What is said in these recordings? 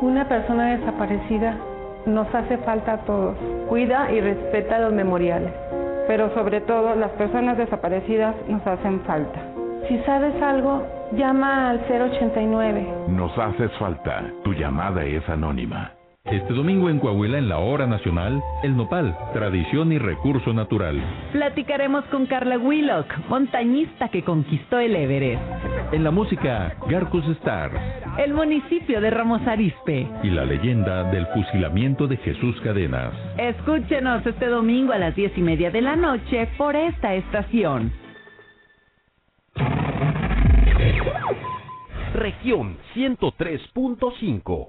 Una persona desaparecida nos hace falta a todos. Cuida y respeta los memoriales. Pero sobre todo, las personas desaparecidas nos hacen falta. Si sabes algo, llama al 089. Nos haces falta. Tu llamada es anónima. Este domingo en Coahuila, en la hora nacional, el nopal, tradición y recurso natural. Platicaremos con Carla Willock, montañista que conquistó el Everest. En la música, Garcus Stars. El municipio de Ramos Arispe. Y la leyenda del fusilamiento de Jesús Cadenas. Escúchenos este domingo a las diez y media de la noche por esta estación. Región 103.5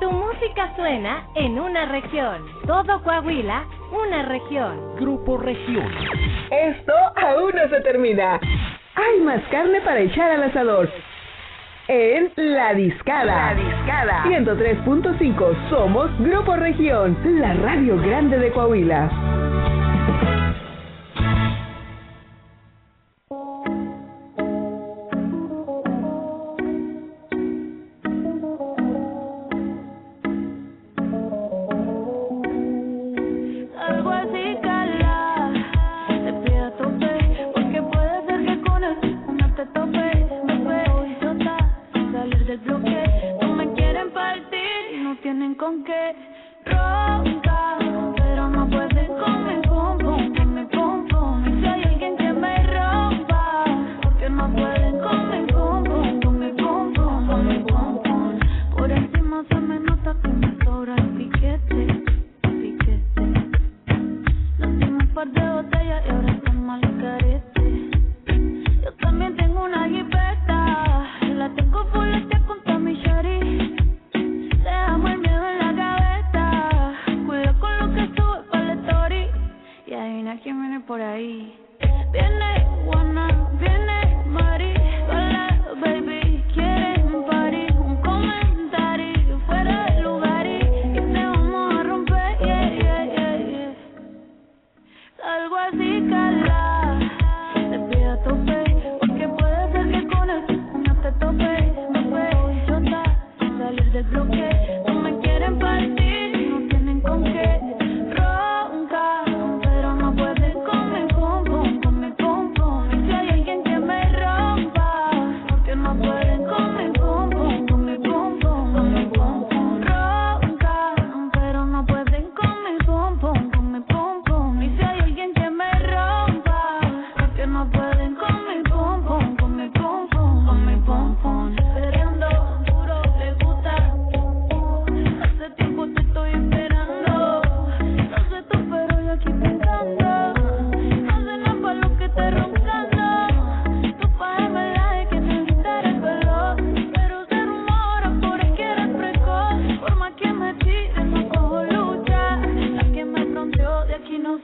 tu música suena en una región. Todo Coahuila, una región. Grupo Región. Esto aún no se termina. Hay más carne para echar al asador. En La Discada. La Discada. 103.5. Somos Grupo Región, la radio grande de Coahuila.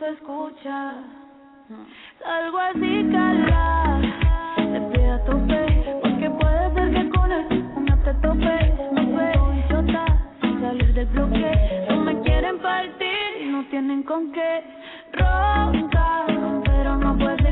se escucha. Salgo así calada, te pido a tope, porque puede ser que con él no te tope, no ve idiota, salir del bloque, no me quieren partir, no tienen con qué roncar, pero no puedo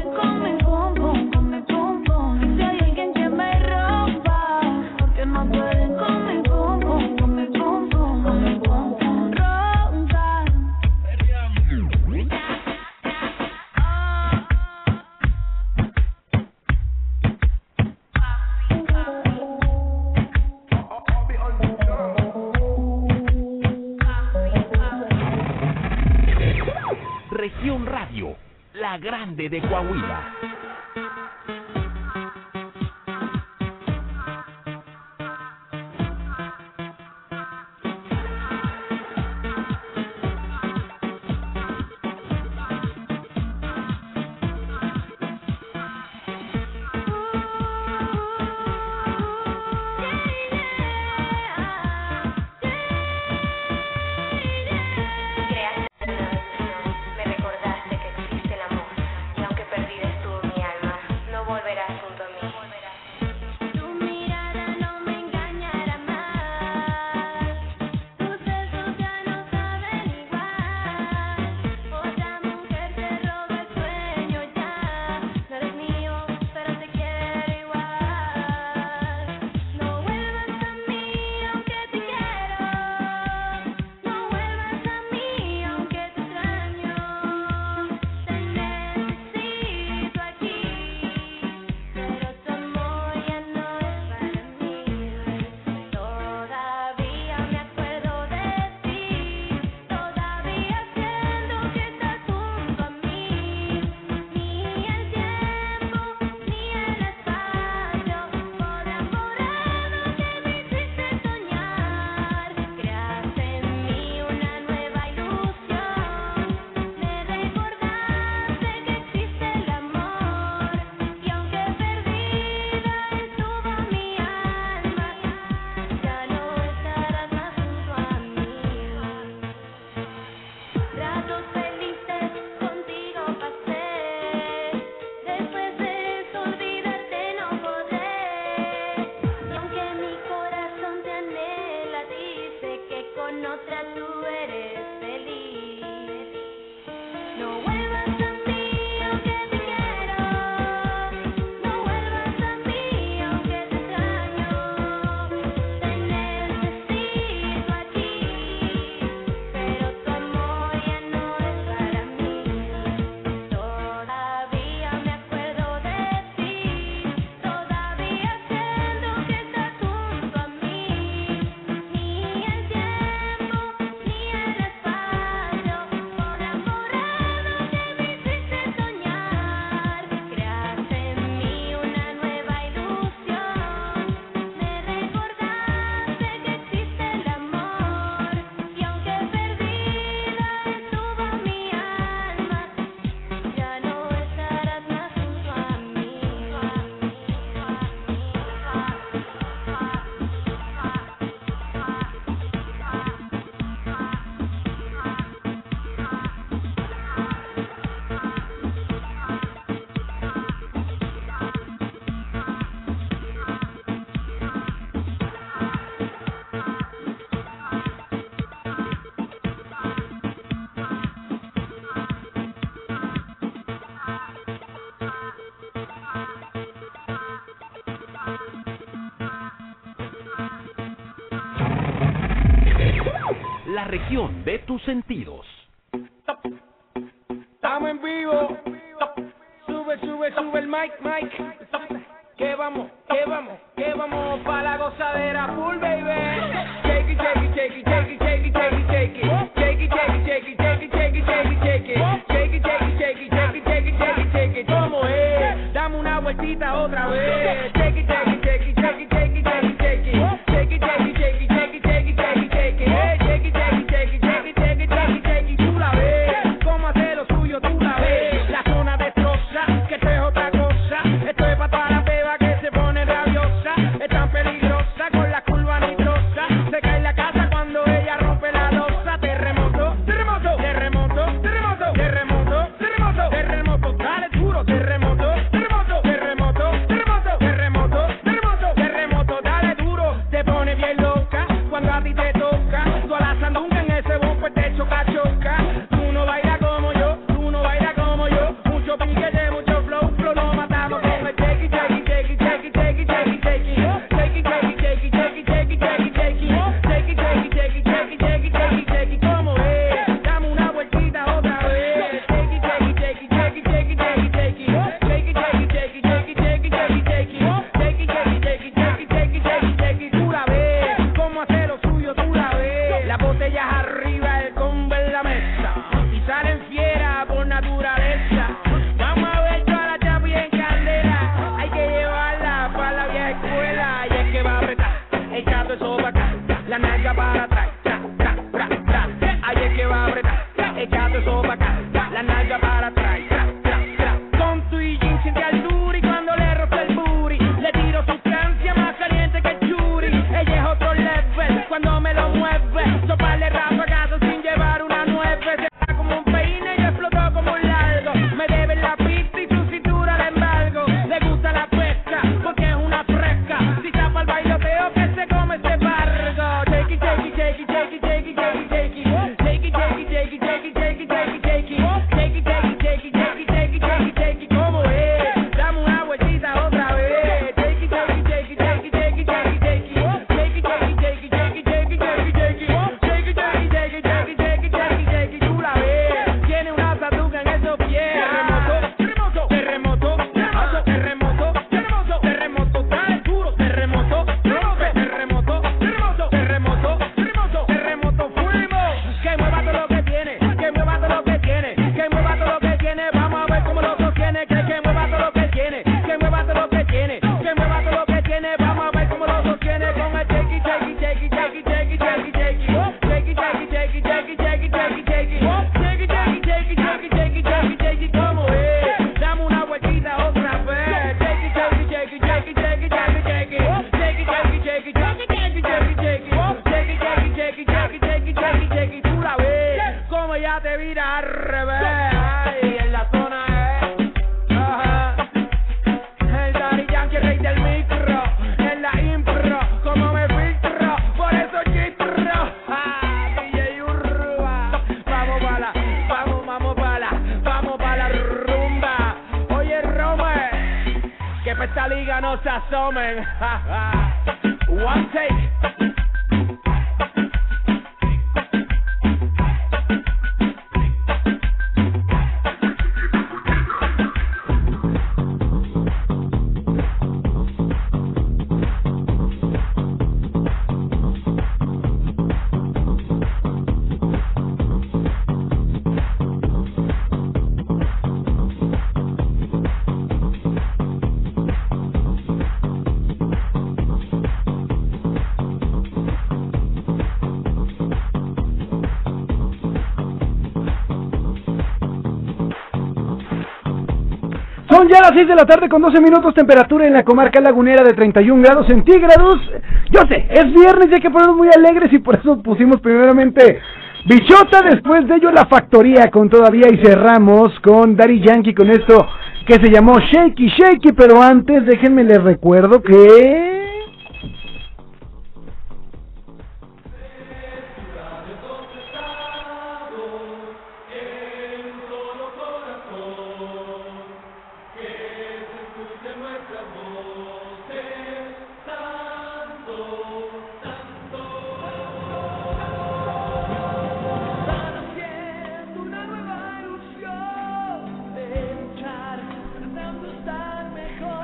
de Coahuila. región de tus sentidos. Estamos en vivo. Sube, sube, sube el mic, mic. 6 de la tarde con 12 minutos, temperatura en la comarca lagunera de 31 grados centígrados. Yo sé, es viernes y hay que ponernos muy alegres y por eso pusimos primeramente Bichota, después de ello La Factoría con todavía y cerramos con Daddy Yankee con esto que se llamó Shaky Shaky, pero antes déjenme les recuerdo que...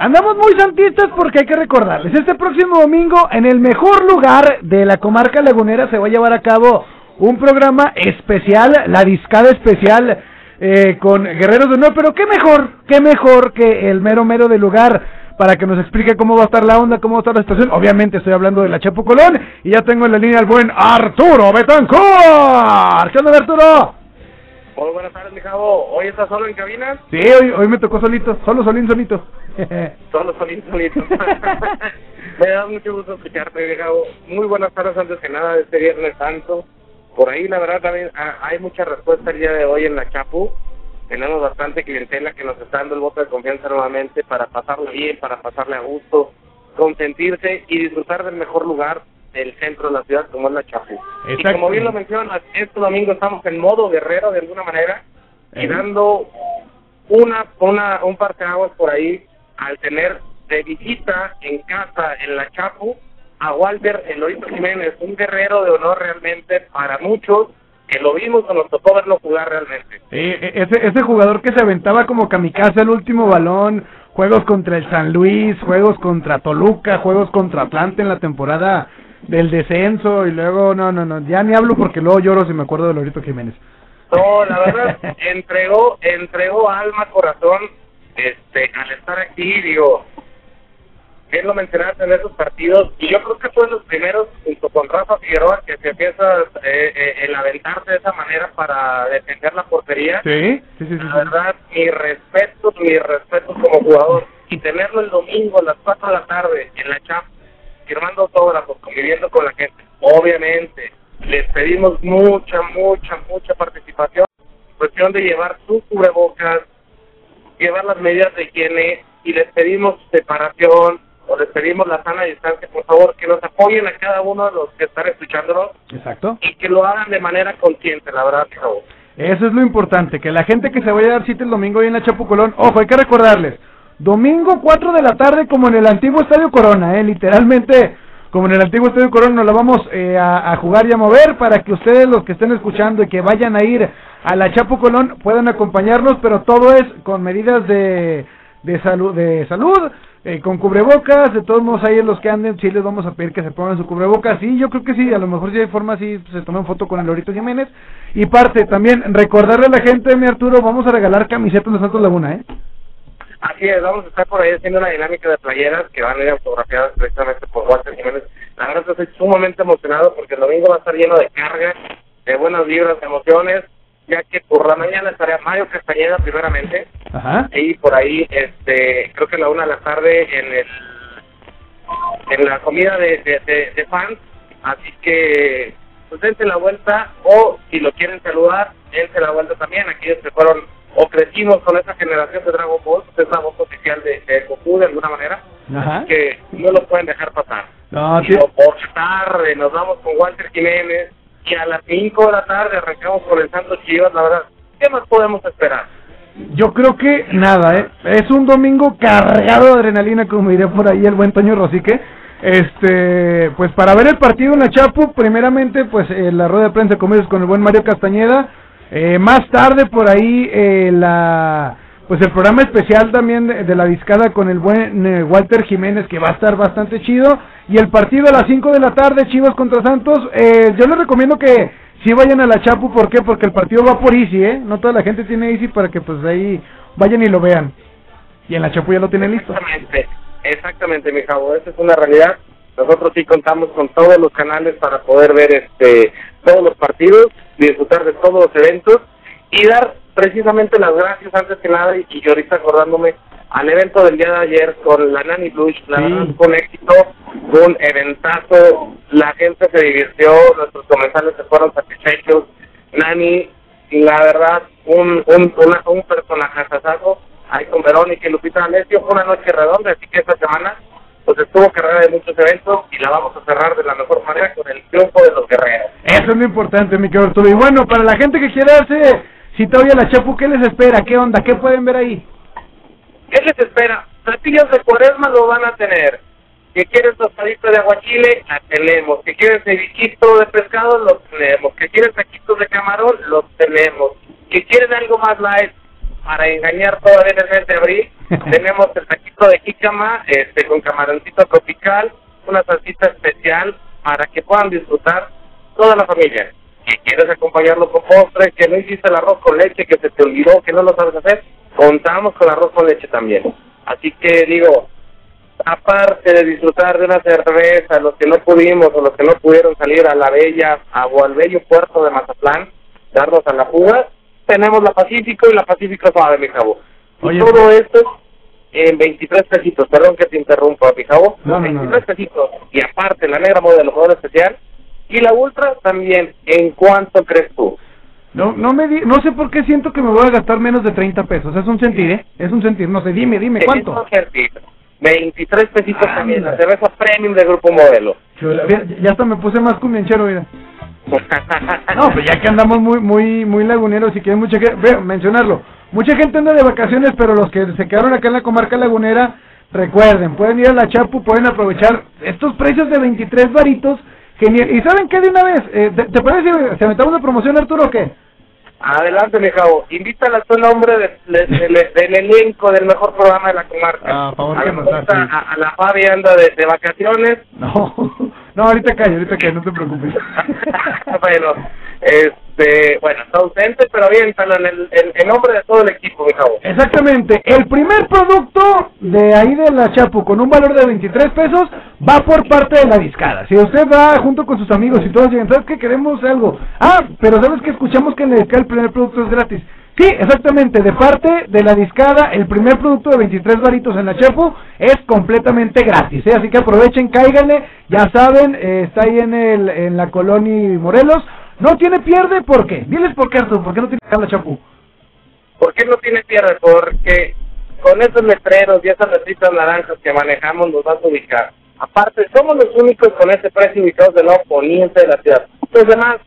Andamos muy santistas porque hay que recordarles, este próximo domingo en el mejor lugar de la comarca lagunera se va a llevar a cabo un programa especial, la discada especial eh, con Guerreros de Honor, pero qué mejor, qué mejor que el mero mero del lugar para que nos explique cómo va a estar la onda, cómo va a estar la situación. Obviamente estoy hablando de la Chapo Colón y ya tengo en la línea al buen Arturo Betancourt. ¿Qué onda, Arturo? Muy buenas tardes, mi. ¿Hoy estás solo en cabina? Sí, hoy, hoy me tocó solito, solo solín solito. solo solín solito. me da mucho gusto escucharte, mi. Muy buenas tardes antes que nada de este Viernes Santo. Por ahí, la verdad, también ah, hay mucha respuesta el día de hoy en la Chapu. Tenemos bastante clientela que nos está dando el voto de confianza nuevamente para pasarle bien, para pasarle a gusto, consentirse y disfrutar del mejor lugar del centro de la ciudad como es la Chapu. Y como bien lo mencionas, este domingo estamos en modo guerrero de alguna manera y dando una, una, un parteaguas por ahí al tener de visita en casa en la Chapu a Walter Eloíto Jiménez, un guerrero de honor realmente para muchos que lo vimos o nos tocó verlo jugar realmente. Eh, ese, ese jugador que se aventaba como kamikaze el último balón, juegos contra el San Luis, juegos contra Toluca, juegos contra Atlante en la temporada del descenso y luego, no, no, no, ya ni hablo porque luego lloro si me acuerdo de Lorito Jiménez. No, la verdad, entregó, entregó alma, corazón, este, al estar aquí, digo, bien lo mencionaste en esos partidos, y yo creo que fue los primeros, junto con Rafa Figueroa, que se empieza eh, eh, el aventarse de esa manera para defender la portería. Sí, sí, sí. La verdad, mi respeto, mi respeto como jugador. Y tenerlo el domingo a las 4 de la tarde en la champ, firmando autógrafos, conviviendo con la gente. Obviamente, les pedimos mucha, mucha, mucha participación. Cuestión de llevar sus cubrebocas, llevar las medidas de higiene y les pedimos separación, o les pedimos la sana distancia, por favor, que nos apoyen a cada uno de los que están escuchándonos. Exacto. Y que lo hagan de manera consciente, la verdad, por favor. Eso es lo importante, que la gente que se vaya a dar cita el domingo ahí en la Chapucolón, ojo, hay que recordarles, domingo 4 de la tarde como en el antiguo Estadio Corona, eh, literalmente como en el antiguo Estadio Corona nos la vamos eh, a, a, jugar y a mover para que ustedes los que estén escuchando y que vayan a ir a la Chapo Colón puedan acompañarnos, pero todo es con medidas de, de salud, de salud eh, con cubrebocas, de todos modos ahí en los que anden, sí les vamos a pedir que se pongan su cubrebocas, sí, yo creo que sí, a lo mejor si hay forma, sí, se tomen foto con el Lorito Jiménez, y parte también, recordarle a la gente, mi Arturo, vamos a regalar camisetas de Santos Laguna, ¿eh? Así es, vamos a estar por ahí haciendo una dinámica de playeras que van a ir autografiadas precisamente por Walter Jiménez. La verdad estoy sumamente emocionado porque el domingo va a estar lleno de carga, de buenas vibras, de emociones, ya que por la mañana estaría Mario Castañeda primeramente, Ajá. y por ahí, este, creo que a la una de la tarde en el en la comida de, de, de, de fans, así que pues dense la vuelta, o si lo quieren saludar, dense la vuelta también, aquellos que fueron o crecimos con esa generación de Dragon Ball, es la voz oficial de, de Goku de alguna manera, Ajá. que no lo pueden dejar pasar. No, y sí. por tarde nos vamos con Walter Jiménez y a las 5 de la tarde arrancamos con el Santos Chivas, la verdad, ¿qué más podemos esperar? Yo creo que nada, ¿eh? Es un domingo cargado de adrenalina, como diré por ahí el buen Toño Rosique. Este, pues para ver el partido en la Chapu, primeramente, pues eh, la rueda de prensa de comercios con el buen Mario Castañeda. Eh, más tarde por ahí eh, la pues el programa especial también de, la discada con el buen eh, Walter Jiménez que va a estar bastante chido. Y el partido a las 5 de la tarde Chivas contra Santos. Eh, yo les recomiendo que si vayan a la Chapu. ¿por qué? porque el partido va por Easy eh no toda la gente tiene Easy para que pues ahí vayan y lo vean. Y en la Chapu ya lo tienen listo. Exactamente, exactamente, mi jabo, esa es una realidad. Nosotros sí contamos con todos los canales para poder ver este todos los partidos, disfrutar de todos los eventos y dar precisamente las gracias antes que nada y, y yo ahorita acordándome al evento del día de ayer con la Nani Blush, la Sí. un éxito, un eventazo, la gente se divirtió, nuestros comensales se fueron satisfechos, Nani, la verdad, un, un, una, un personaje ahí con Verónica y Lupita Alessio, fue una noche redonda, así que esta semana pues estuvo cargada de muchos eventos y la vamos a cerrar de la mejor manera con el triunfo de los guerreros. Eso es lo importante, mi querido Arturo. Y bueno, para la gente que quiera darse cita hoy a la Chapu, ¿qué les espera? ¿Qué onda? ¿Qué pueden ver ahí? ¿Qué les espera? Platillos de cuaresma lo van a tener. Que quieren tostadito de aguachile, la tenemos. Que quieren cevichito de pescado, lo tenemos. Que quieren taquitos de camarón, los tenemos. Que quieren algo más light, para engañar todavía en el mes de abril, tenemos el taquito de jícama este, con camaroncito tropical, una salsita especial para que puedan disfrutar toda la familia. Si quieres acompañarlo con postre, que no hiciste el arroz con leche, que se te olvidó, que no lo sabes hacer, contamos con arroz con leche también. Así que digo, aparte de disfrutar de una cerveza, los que no pudimos o los que no pudieron salir a la bella a- o al bello puerto de Mazatlán, darnos a la fuga, tenemos la Pacífico y la Pacífico Suave, mi cabo. Y todo esto en 23 pesitos, perdón que te interrumpa, mi cabo. No, no, no, 23 pesitos. Y aparte, la negra modelo, modelo especial. Y la ultra también, ¿en cuánto crees tú? No, no me di, no sé por qué siento que me voy a gastar menos de 30 pesos. Es un sentir, ¿eh? Es un sentir. No sé, dime, dime, ¿cuánto? Es un ejercicio. 23 pesitos Ah, también, la cerveza premium de Grupo Modelo. Chula, ya hasta me puse más cumbianchero, mira. No, pues ya que andamos muy muy muy laguneros y que hay mucha gente, ve, mencionarlo, mucha gente anda de vacaciones, pero los que se quedaron acá en la comarca lagunera, recuerden, pueden ir a la Chapu, pueden aprovechar estos precios de 23 varitos, genial. ¿Y saben qué de una vez? Eh, ¿te, te parece si aventamos de promoción, Arturo, o qué? Adelante, mi. Invítala a tu nombre de- de- de- de- del elenco del mejor programa de la comarca. Ah, favor a, que la a, a la Fabi anda de vacaciones. No, no, ahorita cae, ahorita cae, no te preocupes. bueno, este, bueno, está ausente, pero aviéntalo en el en nombre de todo el equipo, mi cabo. Exactamente, el primer producto de ahí de la Chapu con un valor de 23 pesos va por parte de la discada. Si usted va junto con sus amigos y todos llegan, ¿sabes qué? Queremos algo. Ah, pero ¿sabes que Escuchamos que en la discada el primer producto es gratis. Sí, exactamente, de parte de la discada, el primer producto de 23 varitos en la Chapu es completamente gratis, ¿eh? así que aprovechen, cáiganle, ya saben, eh, está ahí en, el, en la colonia Morelos, no tiene pierde, ¿por qué? Diles por qué, Arturo, ¿por qué no tiene la Chapu? ¿Por qué no tiene pierde? Porque con esos letreros y esas letritas naranjas que manejamos nos vas a ubicar. Aparte, somos los únicos con ese precio ubicados del lado poniente de la ciudad. Los demás,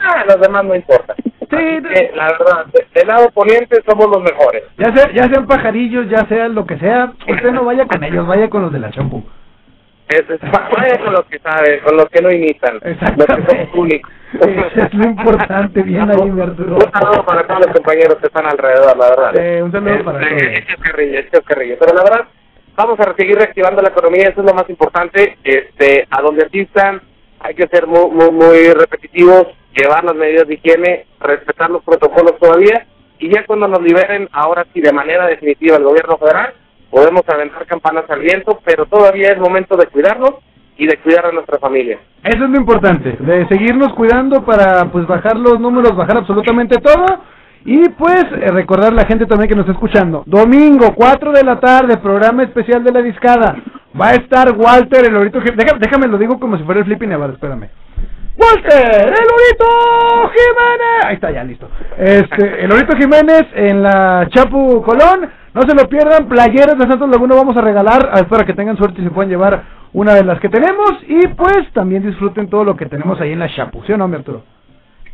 ah, los demás no importa. Sí, Así que, la verdad, de- del lado poniente somos los mejores. Ya, sea, ya sean pajarillos, ya sea lo que sea, usted no vaya con ellos, vaya con los de la champú. Es, es- vaya con los que saben, con los que no imitan, los que somos únicos. Eso es lo importante, bien ahí, Arturo. Un saludo para todos los compañeros que están alrededor, la verdad. Eh, un saludo para Este, todos. Es chascarrillo, es chascarrillo. Pero la verdad, vamos a seguir reactivando la economía, eso es lo más importante. Este, a donde asistan, hay que ser muy, muy, muy repetitivos, llevar las medidas de higiene, respetar los protocolos todavía, y ya cuando nos liberen, ahora sí, de manera definitiva, el gobierno federal, podemos aventar campanas al viento, pero todavía es momento de cuidarnos y de cuidar a nuestra familia. Eso es lo importante, de seguirnos cuidando para pues bajar los números, bajar absolutamente todo. Y pues eh, recordar a la gente también que nos está escuchando. Domingo, 4 de la tarde, programa especial de la discada. Va a estar Walter, el Jiménez. Déjame, déjame lo digo como si fuera el Flippy Nevar, espérame. Walter, el Lorito Jiménez. Ahí está, ya listo. Este, el Lorito Jiménez en la Chapu Colón. No se lo pierdan, playeras de Santos Laguna vamos a regalar. Ah, Espero que tengan suerte y se puedan llevar una de las que tenemos. Y pues también disfruten todo lo que tenemos ahí en la Chapu, ¿sí o no, mi Arturo?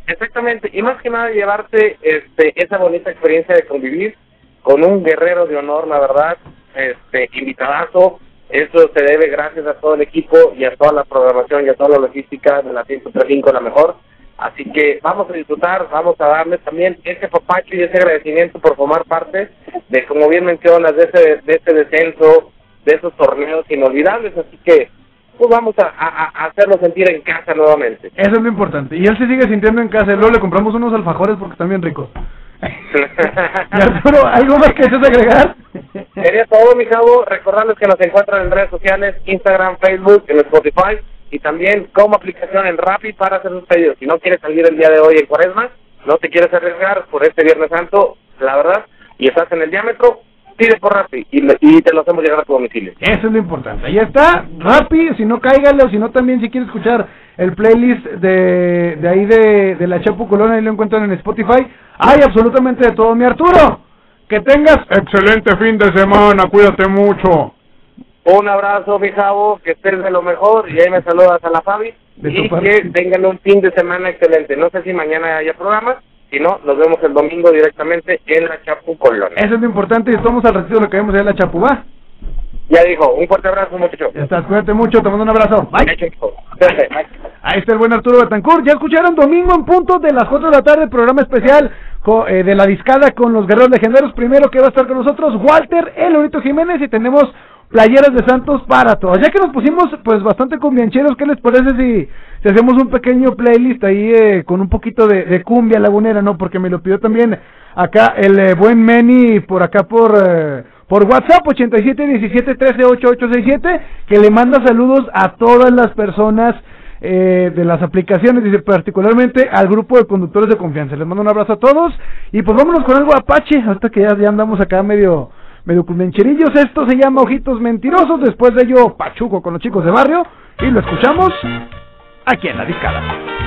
Exactamente, y más que nada llevarte este, esa bonita experiencia de convivir con un guerrero de honor, la verdad, este, invitadazo, eso se debe gracias a todo el equipo y a toda la programación y a toda la logística de la 135 la mejor, así que vamos a disfrutar, vamos a darles también ese papacho y ese agradecimiento por formar parte de, como bien mencionas, de ese, de ese descenso, de esos torneos inolvidables, así que pues vamos a, a- a hacerlo sentir en casa nuevamente. Eso es lo importante. Y él se sigue sintiendo en casa. y Luego le compramos unos alfajores porque están bien ricos. Y Arturo, ¿algo más que desees agregar? Sería todo, mi cabo. Recordarles que nos encuentran en redes sociales, Instagram, Facebook, en Spotify y también como aplicación en Rappi para hacer sus pedidos. Si no quieres salir el día de hoy en Cuaresma, no te quieres arriesgar por este Viernes Santo, la verdad, y estás en el diámetro, pide por Rappi y, y te lo hacemos llegar a tu domicilio. Eso es lo importante. Ahí está, Rappi, si no cáigale o si no también si quieres escuchar el playlist de, de ahí de, de la Chapu Colón, ahí lo encuentran en Spotify. Hay absolutamente de todo, mi Arturo. Que tengas excelente fin de semana, cuídate mucho. Un abrazo, mi que estés de lo mejor y ahí me saludas a la Fabi De y que tengan un fin de semana excelente. No sé si mañana haya programa, si no, nos vemos el domingo directamente en la Chapu Colón. Eso es lo importante y estamos al ratito de lo que vemos allá en la Chapu, ¿va? Ya dijo, un fuerte abrazo, muchacho. Ya estás, cuídate mucho, te mando un abrazo. Bye. Ahí está el buen Arturo Betancourt. Ya escucharon domingo en punto de las 4 de la tarde, programa especial eh, de la discada con los guerreros legendarios. Primero que va a estar con nosotros Walter, el Jiménez y tenemos playeras de Santos para todos. Ya que nos pusimos pues bastante cumbiancheros, ¿qué les parece si, si hacemos un pequeño playlist ahí eh, con un poquito de, de cumbia lagunera, no? Porque me lo pidió también acá el eh, buen Meni por acá por... eh, por WhatsApp 8717138867 que le manda saludos a todas las personas eh, de las aplicaciones, dice particularmente al grupo de conductores de confianza. Les mando un abrazo a todos y pues vámonos con algo Apache, hasta que ya, ya andamos acá medio medio cumbencherillos. Esto se llama Ojitos Mentirosos, después de ello Pachuco con los chicos de barrio y lo escuchamos aquí en la discada.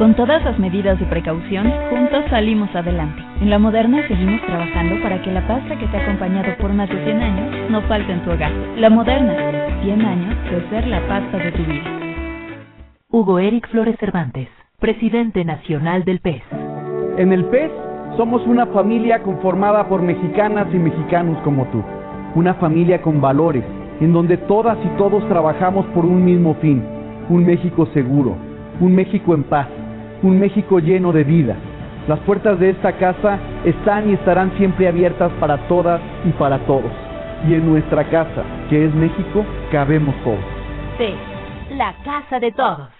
Con todas las medidas de precaución, juntos salimos adelante. En La Moderna seguimos trabajando para que la pasta que te ha acompañado por más de 100 años no falte en tu hogar. La Moderna, 100 años de ser la pasta de tu vida. Hugo Eric Flores Cervantes, presidente nacional del PES. En el PES somos una familia conformada por mexicanas y mexicanos como tú. Una familia con valores, en donde todas y todos trabajamos por un mismo fin, un México seguro, un México en paz, un México lleno de vida. Las puertas de esta casa están y estarán siempre abiertas para todas y para todos. Y en nuestra casa, que es México, cabemos todos. Sí, la casa de todos.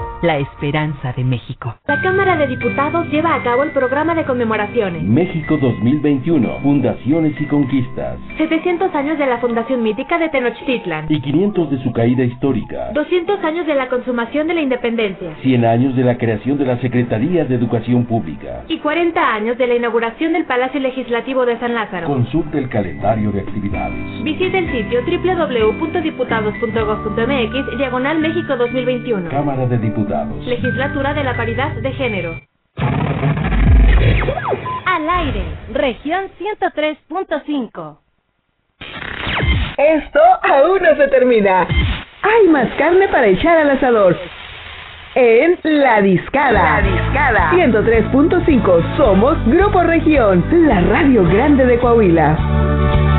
la esperanza de México. La Cámara de Diputados lleva a cabo el programa de conmemoraciones. México 2021, Fundaciones y Conquistas. 700 años de la Fundación Mítica de Tenochtitlan. Y 500 de su caída histórica. 200 años de la consumación de la independencia. 100 años de la creación de la Secretaría de Educación Pública. Y 40 años de la inauguración del Palacio Legislativo de San Lázaro. Consulte el calendario de actividades. Visite el sitio www.diputados.gov.mx Diagonal México 2021. Cámara de Diputados. Legislatura de la Paridad de Género. Al aire, región 103.5. Esto aún no se termina. Hay más carne para echar al asador. En La Discada. La Discada. 103.5. Somos Grupo Región, la radio grande de Coahuila.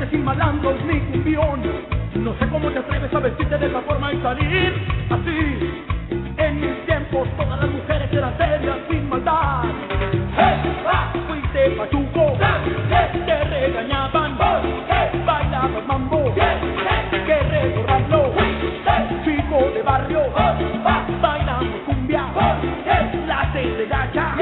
Elegante sin malandros ni cumbión. No sé cómo te atreves a vestirte de esa forma y salir así. En mis tiempos todas las mujeres eran serias sin maldad. ¡Hey! ¡Ah! Fuiste pachuco, te regañaban, bailabas mambo, que recordarlo. Chico de barrio, bailamos cumbia, la gente gacha,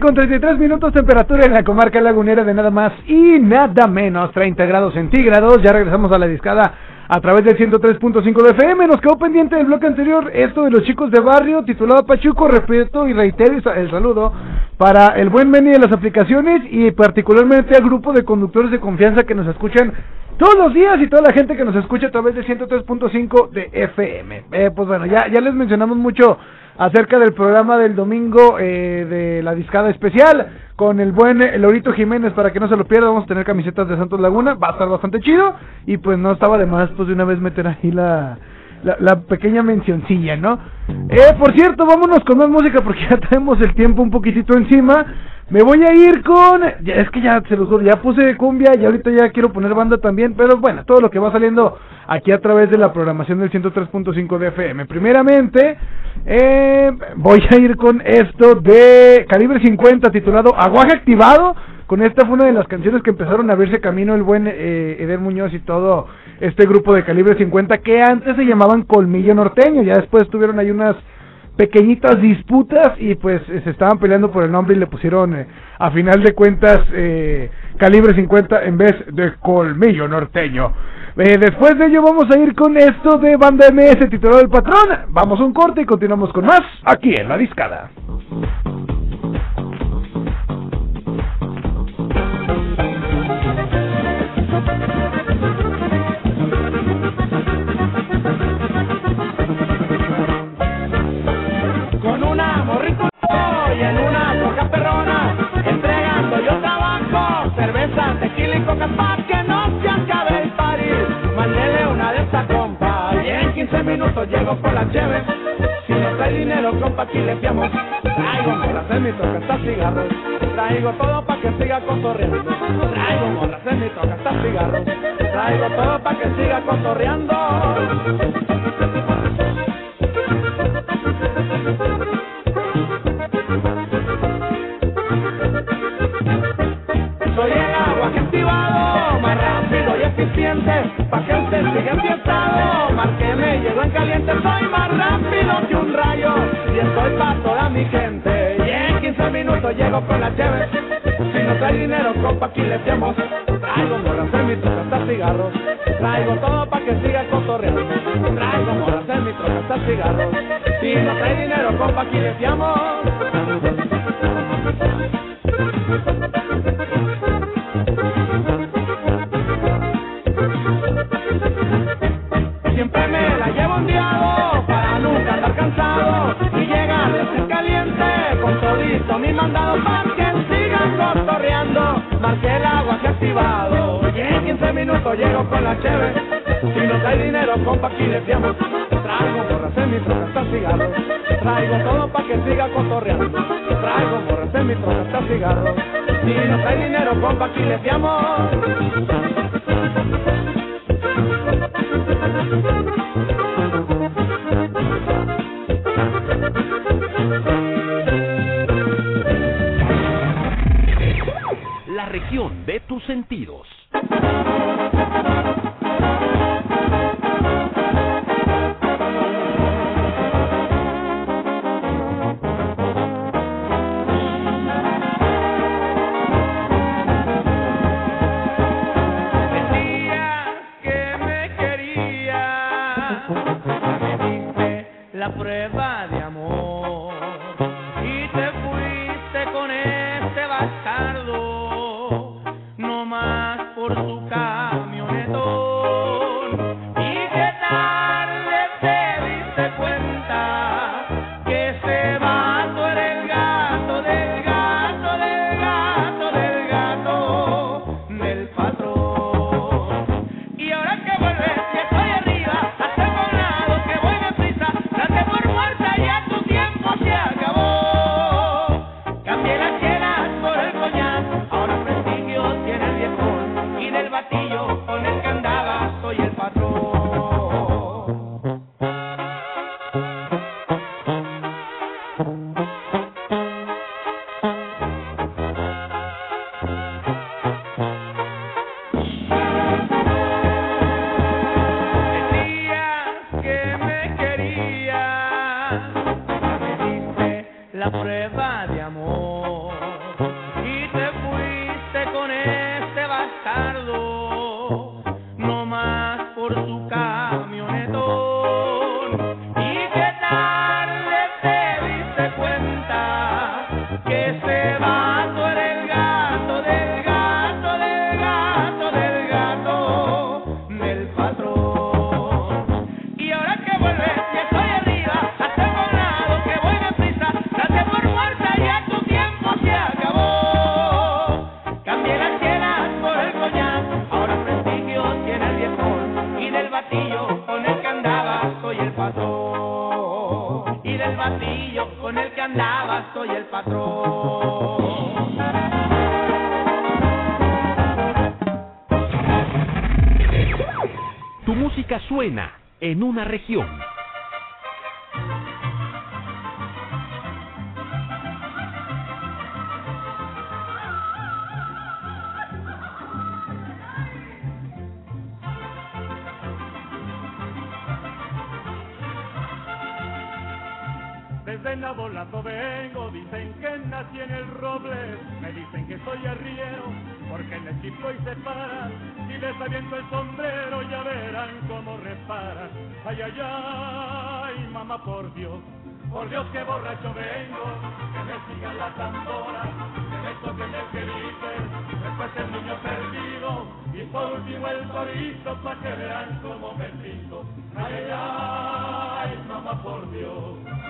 con 33 minutos temperatura en la comarca lagunera de nada más y nada menos 30 grados centígrados. Ya regresamos a la discada a través del 103.5 de FM. Nos quedó pendiente del bloque anterior esto de los chicos de barrio titulado Pachuco. Respeto y reitero el saludo para el buen Meni de las aplicaciones y particularmente al grupo de conductores de confianza que nos escuchan todos los días y toda la gente que nos escucha a través de 103.5 de FM. Eh, pues bueno, ya, ya les mencionamos mucho acerca del programa del domingo eh, de la discada especial con el buen Lorito Jiménez para que no se lo pierda. Vamos a tener camisetas de Santos Laguna, va a estar bastante chido y pues no estaba de más pues de una vez meter ahí la, la, pequeña mencioncilla, ¿no? Eh, por cierto, vámonos con más música porque ya tenemos el tiempo un poquitito encima. Me voy a ir con. es que ya se los juro, ya puse cumbia y ahorita ya quiero poner banda también. Pero bueno, todo lo que va saliendo aquí a través de la programación del 103.5 de FM. Primeramente, eh, voy a ir con esto de calibre 50 titulado Aguaje Activado. Con esta fue una de las canciones que empezaron a abrirse camino el buen eh, Eder Muñoz y todo este grupo de calibre 50 que antes se llamaban Colmillo Norteño. Ya después tuvieron ahí unas pequeñitas disputas y pues se estaban peleando por el nombre y le pusieron eh, a final de cuentas eh, calibre 50 en vez de colmillo norteño. Eh, después de ello vamos a ir con esto de banda MS titulado El Patrón. Vamos a un corte y continuamos con más aquí en la discada. Traigo todo pa' que siga cotorreando. Traigo morras en mi toca hasta cigarros. Traigo todo pa' que siga cotorreando. De tus sentidos. Aviento el sombrero ya verán cómo reparan. Ay, ay, ay, mamá por Dios, por Dios que borracho vengo, que me sigan la tambora, que me toquen el que después el niño perdido, y por último el chorizo, pa' que vean cómo me pinto. Ay, ay, ay, mamá por Dios.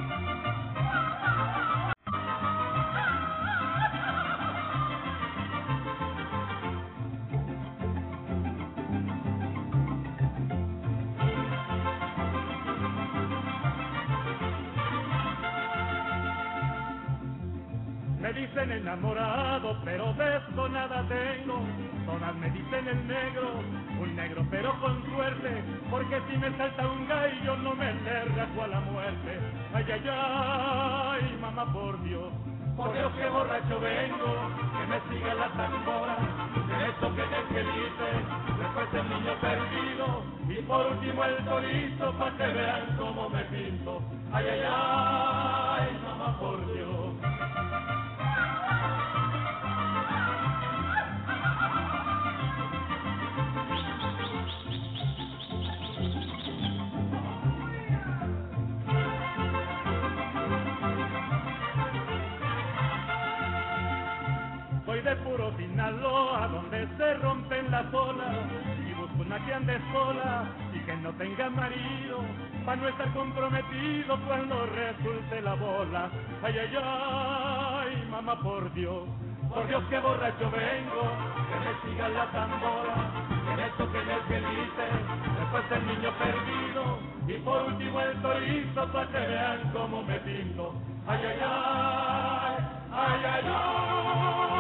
Dicen enamorado, pero de eso nada tengo. Todas me dicen el negro, un negro pero con suerte, porque si me salta un gallo no me le rajo a la muerte. Ay, ay, ay, mamá por Dios, por Dios que borracho vengo, que me siga la tambora, toque el que dice, después el niño perdido, y por último el chorizo, pa' que vean cómo me pinto. Ay, ay, ay, mamá por Dios. De puro Sinaloa, donde se rompen las olas y busco una que ande sola y que no tenga marido, para no estar comprometido cuando resulte la bola. Ay, ay, ay, mamá, por Dios, por Dios que borracho vengo, que me siga la tambora, que me toquen el pelite, después el niño perdido y por último el torizo para que vean cómo me pinto. Ay, ay, ay, ay, ay, ay.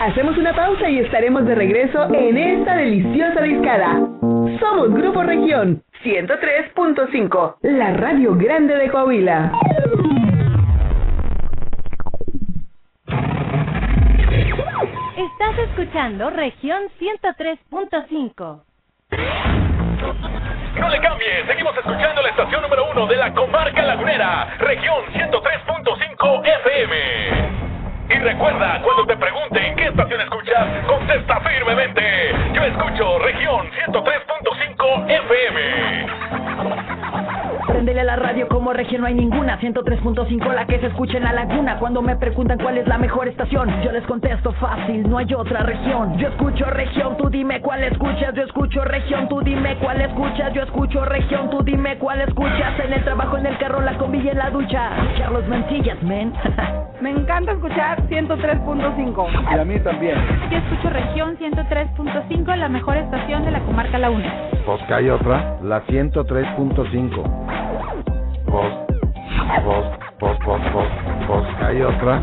Hacemos una pausa y estaremos de regreso en esta deliciosa discada. Somos Grupo Región 103.5, la radio grande de Coahuila. Estás escuchando región 103.5. No le cambie, seguimos escuchando la estación número uno de la comarca lagunera, región 103.5 FM. Y recuerda, cuando te pregunten qué estación escuchas, contesta firmemente. Yo escucho región 103.5 FM. Préndele a la radio como región no hay ninguna. 103.5 la que se escucha en la laguna. Cuando me preguntan cuál es la mejor estación Yo les contesto fácil, no hay otra región. Yo escucho región, tú dime cuál escuchas. Yo escucho región, tú dime cuál escuchas. Yo escucho región, tú dime cuál escuchas. En el trabajo, en el carro, la combi y la ducha. Carlos Mantillas, men Me encanta escuchar 103.5. Y a mí también. Yo escucho región 103.5, la mejor estación de la comarca Laguna. Pues que hay otra, la 103.5. Pues, pues, pues, pues, pues, pues que hay otra.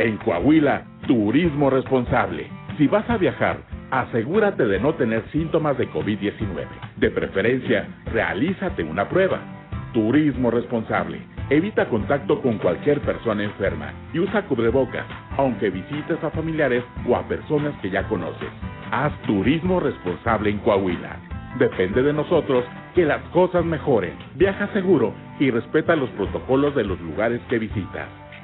En Coahuila, turismo responsable. Si vas a viajar, asegúrate de no tener síntomas de COVID-19. De preferencia, realízate una prueba. Turismo responsable. Evita contacto con cualquier persona enferma y usa cubrebocas, aunque visites a familiares o a personas que ya conoces. Haz turismo responsable en Coahuila. Depende de nosotros que las cosas mejoren. Viaja seguro y respeta los protocolos de los lugares que visitas.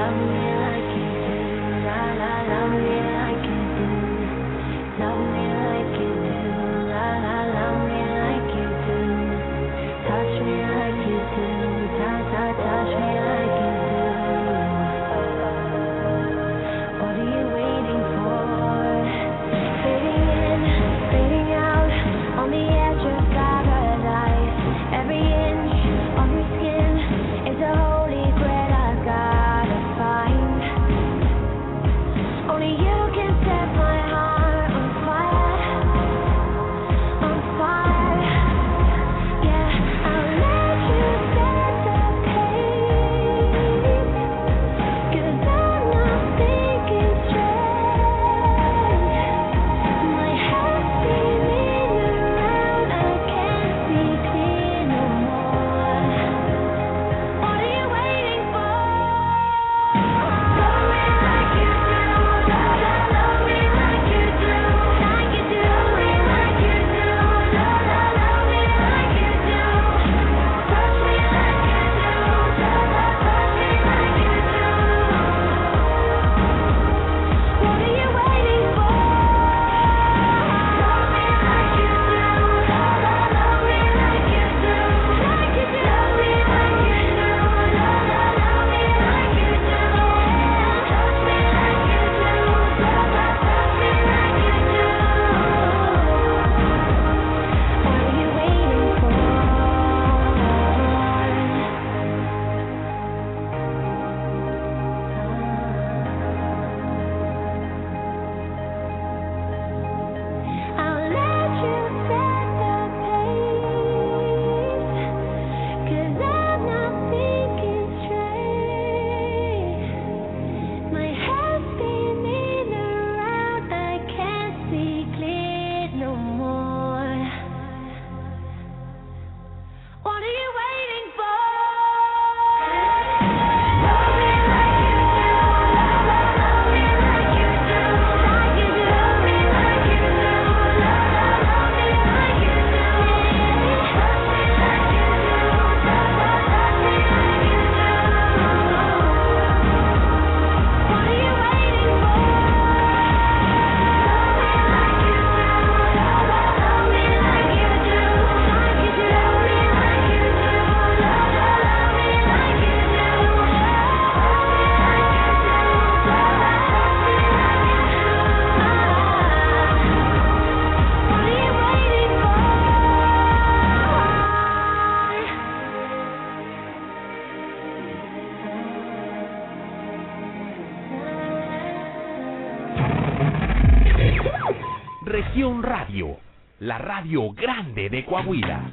some la radio grande de Coahuila.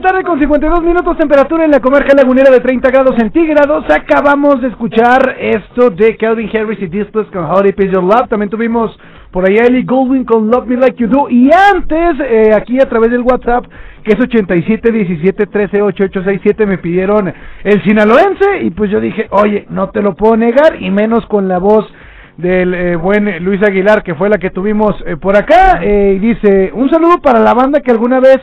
Tarde con 52 minutos, temperatura en la comarca lagunera de 30 grados centígrados. Acabamos de escuchar esto de Calvin Harris y Displays con How Deep Is Your Love. También tuvimos por ahí Ellie Goldwyn con Love Me Like You Do. Y antes, eh, aquí a través del WhatsApp, que es 87 17 13 8867, me pidieron el sinaloense. Y pues yo dije, oye, no te lo puedo negar, y menos con la voz del eh, buen Luis Aguilar, que fue la que tuvimos eh, por acá. Eh, y dice, un saludo para la banda que alguna vez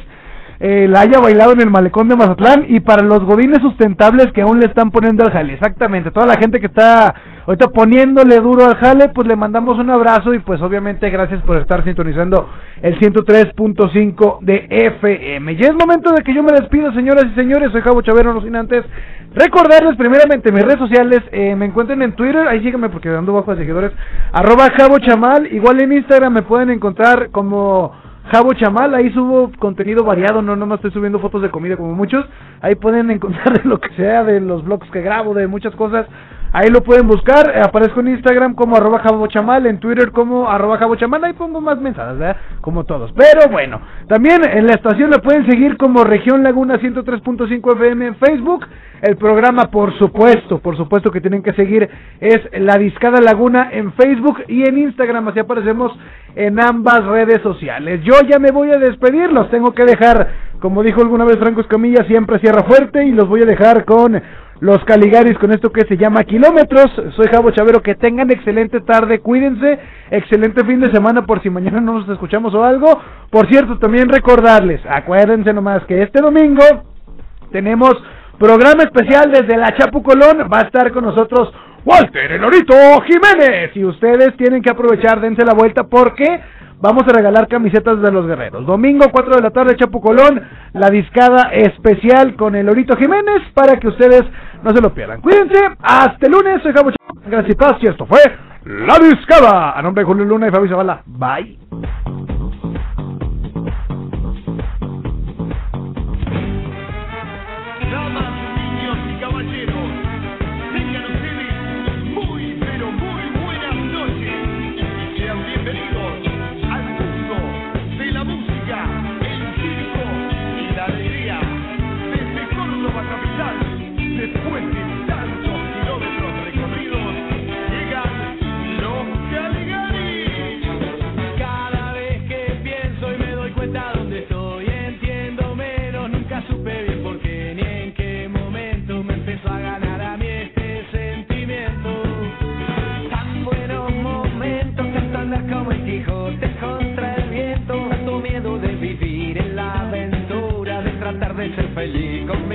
eh, la haya bailado en el malecón de Mazatlán y para los godines sustentables que aún le están poniendo al jale. Exactamente, toda la gente que está ahorita poniéndole duro al jale, pues le mandamos un abrazo y pues obviamente gracias por estar sintonizando el 103.5 de FM. Ya es momento de que yo me despido, señoras y señores, soy Javo Chavero, no sin antes recordarles primeramente mis redes sociales, eh, me encuentran en Twitter, ahí síganme porque ando bajo de seguidores, arroba Javo Chamal, igual en Instagram me pueden encontrar como Jabo Chamal, ahí subo contenido variado, no nomás estoy subiendo fotos de comida como muchos. Ahí pueden encontrar de lo que sea, de los vlogs que grabo, de muchas cosas. Ahí lo pueden buscar, eh, aparezco en Instagram como arroba jabochamal, en Twitter como arroba jabochamal, ahí pongo más mensajes, ¿verdad? Como todos. Pero bueno, también en la estación la pueden seguir como Región Laguna 103.5 FM en Facebook. El programa, por supuesto, por supuesto que tienen que seguir, es La Discada Laguna en Facebook y en Instagram, así aparecemos en ambas redes sociales. Yo ya me voy a despedir, los tengo que dejar, como dijo alguna vez Franco Escamilla, siempre cierra fuerte y los voy a dejar con los Caligaris con esto que se llama Kilómetros. Soy Javo Chavero, que tengan excelente tarde, cuídense, excelente fin de semana por si mañana no nos escuchamos o algo. Por cierto, también recordarles, acuérdense nomás que este domingo tenemos programa especial desde la Chapu Colón, va a estar con nosotros Walter El Orito Jiménez y ustedes tienen que aprovechar, dense la vuelta porque vamos a regalar camisetas de los guerreros. Domingo 4 de la tarde Chapu Colón, la discada especial con El Orito Jiménez para que ustedes no se lo pierdan. Cuídense, hasta el lunes, soy Javo Ch- Gracias y paz y esto fue La Discada. A nombre de Julio Luna y Fabi Zavala. Bye. Angelique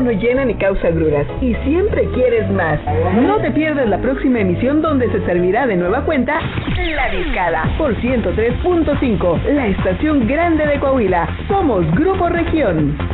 no llena ni causa gruras y siempre quieres más. No te pierdas la próxima emisión donde se servirá de nueva cuenta La Discada por 103.5, la estación grande de Coahuila. Somos Grupo Región.